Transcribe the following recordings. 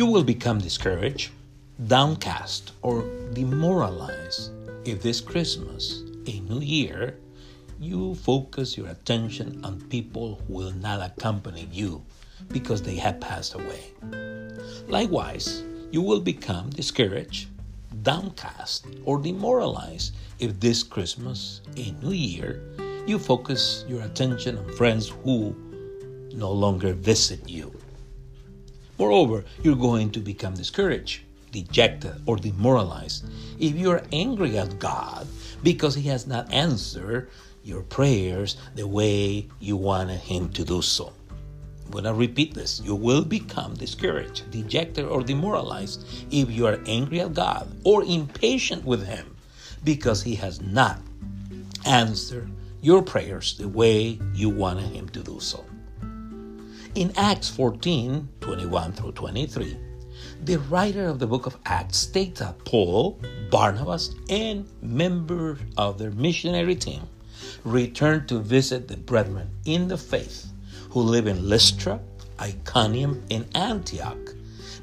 You will become discouraged, downcast, or demoralized if this Christmas, a new year, you focus your attention on people who will not accompany you because they have passed away. Likewise, you will become discouraged, downcast, or demoralized if this Christmas, a new year, you focus your attention on friends who no longer visit you. Moreover, you're going to become discouraged, dejected, or demoralized if you're angry at God because He has not answered your prayers the way you wanted Him to do so. I'm going to repeat this. You will become discouraged, dejected, or demoralized if you are angry at God or impatient with Him because He has not answered your prayers the way you wanted Him to do so. In Acts 14 21 through 23, the writer of the book of Acts states that Paul, Barnabas, and members of their missionary team returned to visit the brethren in the faith who live in Lystra, Iconium, and Antioch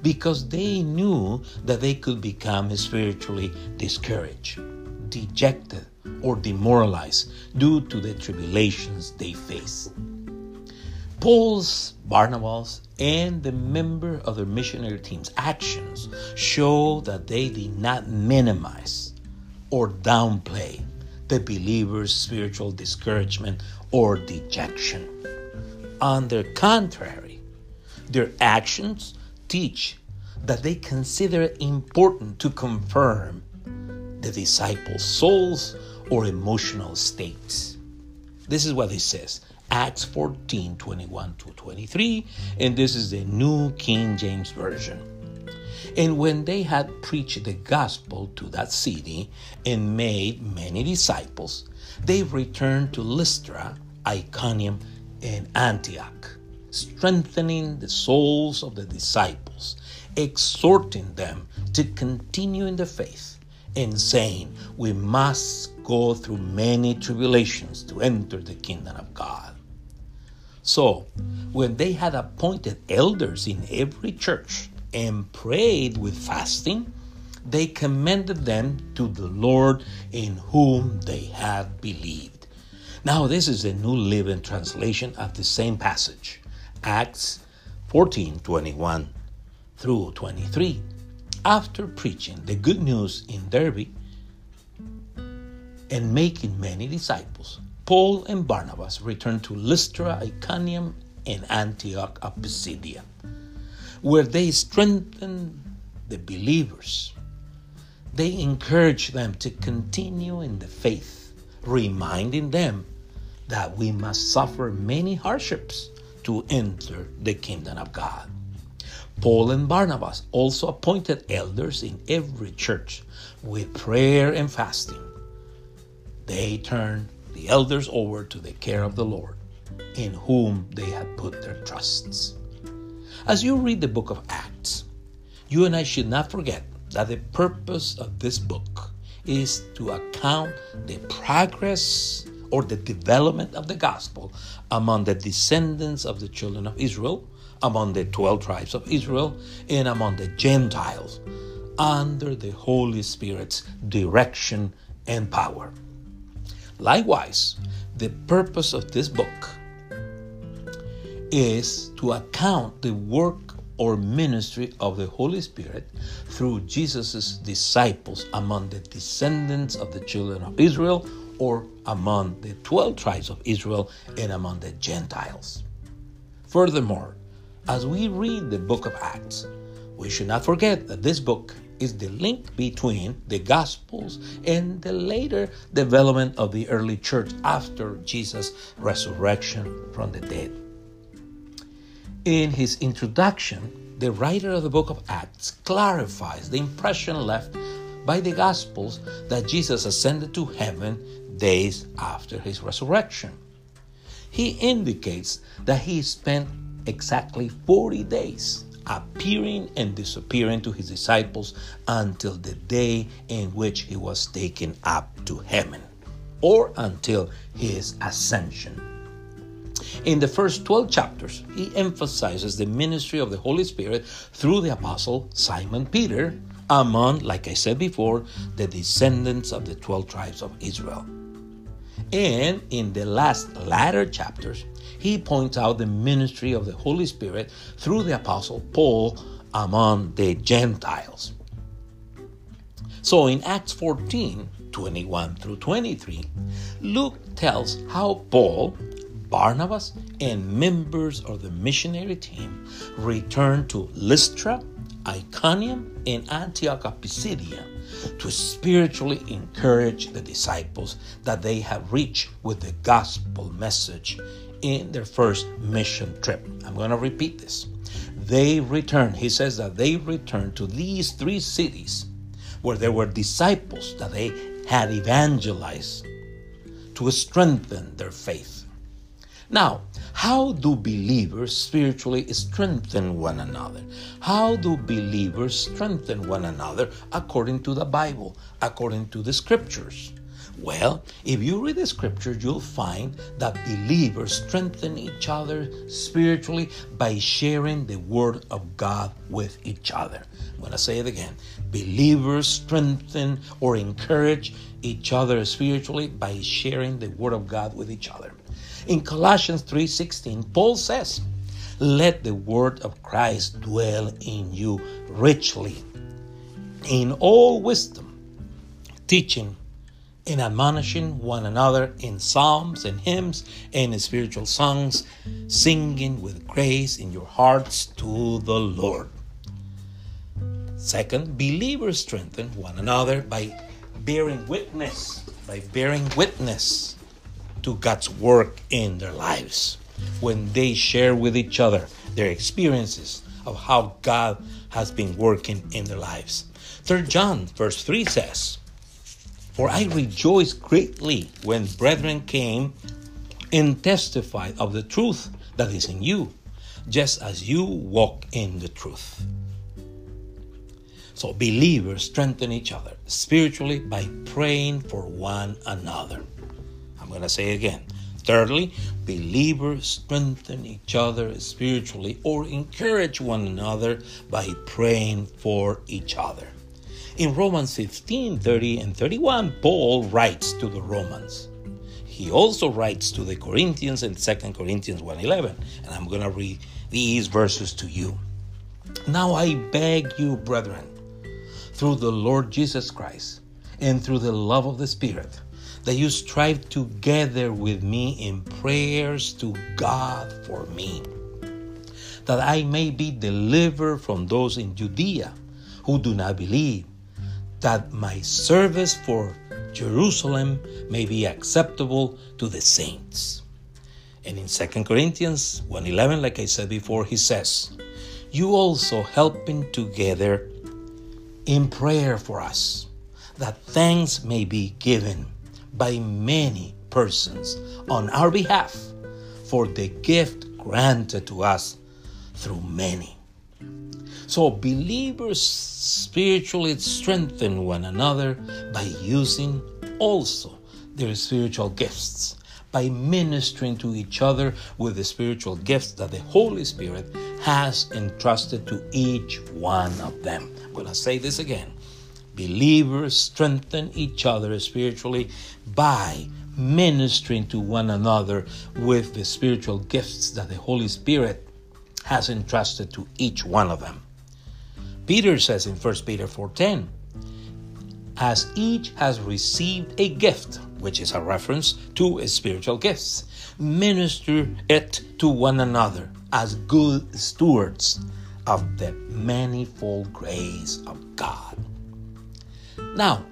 because they knew that they could become spiritually discouraged, dejected, or demoralized due to the tribulations they face. Paul's, Barnabas, and the member of their missionary team's actions show that they did not minimize or downplay the believer's spiritual discouragement or dejection. On the contrary, their actions teach that they consider it important to confirm the disciples' souls or emotional states. This is what he says Acts 14 21 to 23, and this is the New King James Version. And when they had preached the gospel to that city and made many disciples, they returned to Lystra, Iconium, and Antioch, strengthening the souls of the disciples, exhorting them to continue in the faith, and saying, We must go through many tribulations to enter the kingdom of God. So, when they had appointed elders in every church and prayed with fasting, they commended them to the Lord in whom they had believed. Now, this is the New Living Translation of the same passage, Acts 14 21 through 23. After preaching the good news in Derbe and making many disciples, Paul and Barnabas returned to Lystra, Iconium, and Antioch of Pisidia, where they strengthened the believers. They encouraged them to continue in the faith, reminding them that we must suffer many hardships to enter the kingdom of God. Paul and Barnabas also appointed elders in every church with prayer and fasting. They turned the elders over to the care of the Lord, in whom they had put their trusts. As you read the book of Acts, you and I should not forget that the purpose of this book is to account the progress or the development of the gospel among the descendants of the children of Israel, among the 12 tribes of Israel, and among the Gentiles under the Holy Spirit's direction and power. Likewise, the purpose of this book is to account the work or ministry of the Holy Spirit through Jesus' disciples among the descendants of the children of Israel or among the 12 tribes of Israel and among the Gentiles. Furthermore, as we read the book of Acts, we should not forget that this book is the link between the Gospels and the later development of the early church after Jesus' resurrection from the dead. In his introduction, the writer of the book of Acts clarifies the impression left by the Gospels that Jesus ascended to heaven days after his resurrection. He indicates that he spent exactly 40 days appearing and disappearing to his disciples until the day in which he was taken up to heaven or until his ascension. In the first 12 chapters, he emphasizes the ministry of the Holy Spirit through the apostle Simon Peter among, like I said before, the descendants of the 12 tribes of Israel. And in the last latter chapters, he points out the ministry of the Holy Spirit through the apostle Paul among the Gentiles. So in Acts 14, 21 through 23, Luke tells how Paul, Barnabas, and members of the missionary team returned to Lystra, Iconium, and Antioch of Pisidia to spiritually encourage the disciples that they have reached with the gospel message in their first mission trip. I'm going to repeat this. They returned, he says that they returned to these three cities where there were disciples that they had evangelized to strengthen their faith. Now, how do believers spiritually strengthen one another? How do believers strengthen one another according to the Bible, according to the scriptures? Well, if you read the scriptures, you'll find that believers strengthen each other spiritually by sharing the word of God with each other. I'm going to say it again. Believers strengthen or encourage each other spiritually by sharing the word of God with each other. In Colossians 3:16, Paul says, "Let the word of Christ dwell in you richly in all wisdom, teaching and admonishing one another in psalms and hymns and spiritual songs, singing with grace in your hearts to the Lord." Second, believers strengthen one another by bearing witness, by bearing witness to God's work in their lives. When they share with each other their experiences of how God has been working in their lives. 3 John verse 3 says, For I rejoice greatly when brethren came and testified of the truth that is in you, just as you walk in the truth. So believers strengthen each other spiritually by praying for one another. I'm going to say again. Thirdly, believers strengthen each other spiritually or encourage one another by praying for each other. In Romans 15 30 and 31, Paul writes to the Romans. He also writes to the Corinthians in 2 Corinthians 1:11, and I'm going to read these verses to you. Now I beg you, brethren, through the Lord Jesus Christ and through the love of the Spirit, that you strive together with me in prayers to God for me, that I may be delivered from those in Judea who do not believe, that my service for Jerusalem may be acceptable to the saints. And in 2 Corinthians 1:11 like I said before he says, you also helping together in prayer for us, that thanks may be given by many persons on our behalf for the gift granted to us through many. So, believers spiritually strengthen one another by using also their spiritual gifts, by ministering to each other with the spiritual gifts that the Holy Spirit has entrusted to each one of them. I'm going to say this again. Believers strengthen each other spiritually by ministering to one another with the spiritual gifts that the Holy Spirit has entrusted to each one of them. Peter says in 1 Peter 4:10, as each has received a gift, which is a reference to spiritual gifts, minister it to one another as good stewards of the manifold grace of God. Now,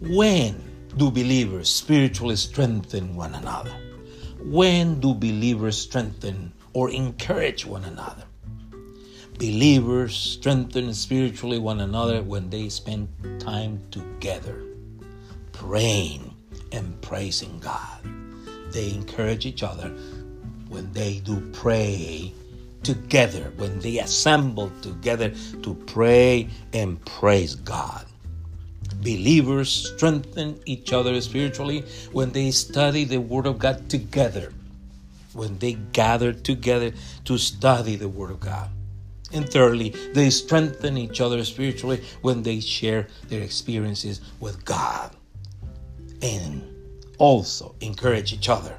when do believers spiritually strengthen one another? When do believers strengthen or encourage one another? Believers strengthen spiritually one another when they spend time together, praying and praising God. They encourage each other when they do pray together, when they assemble together to pray and praise God. Believers strengthen each other spiritually when they study the Word of God together. when they gather together to study the Word of God. And thirdly, they strengthen each other spiritually when they share their experiences with God. And also encourage each other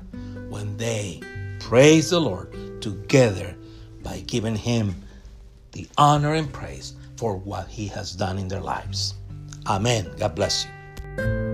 when they praise the Lord together by giving Him the honor and praise for what He has done in their lives. Amen. God bless you.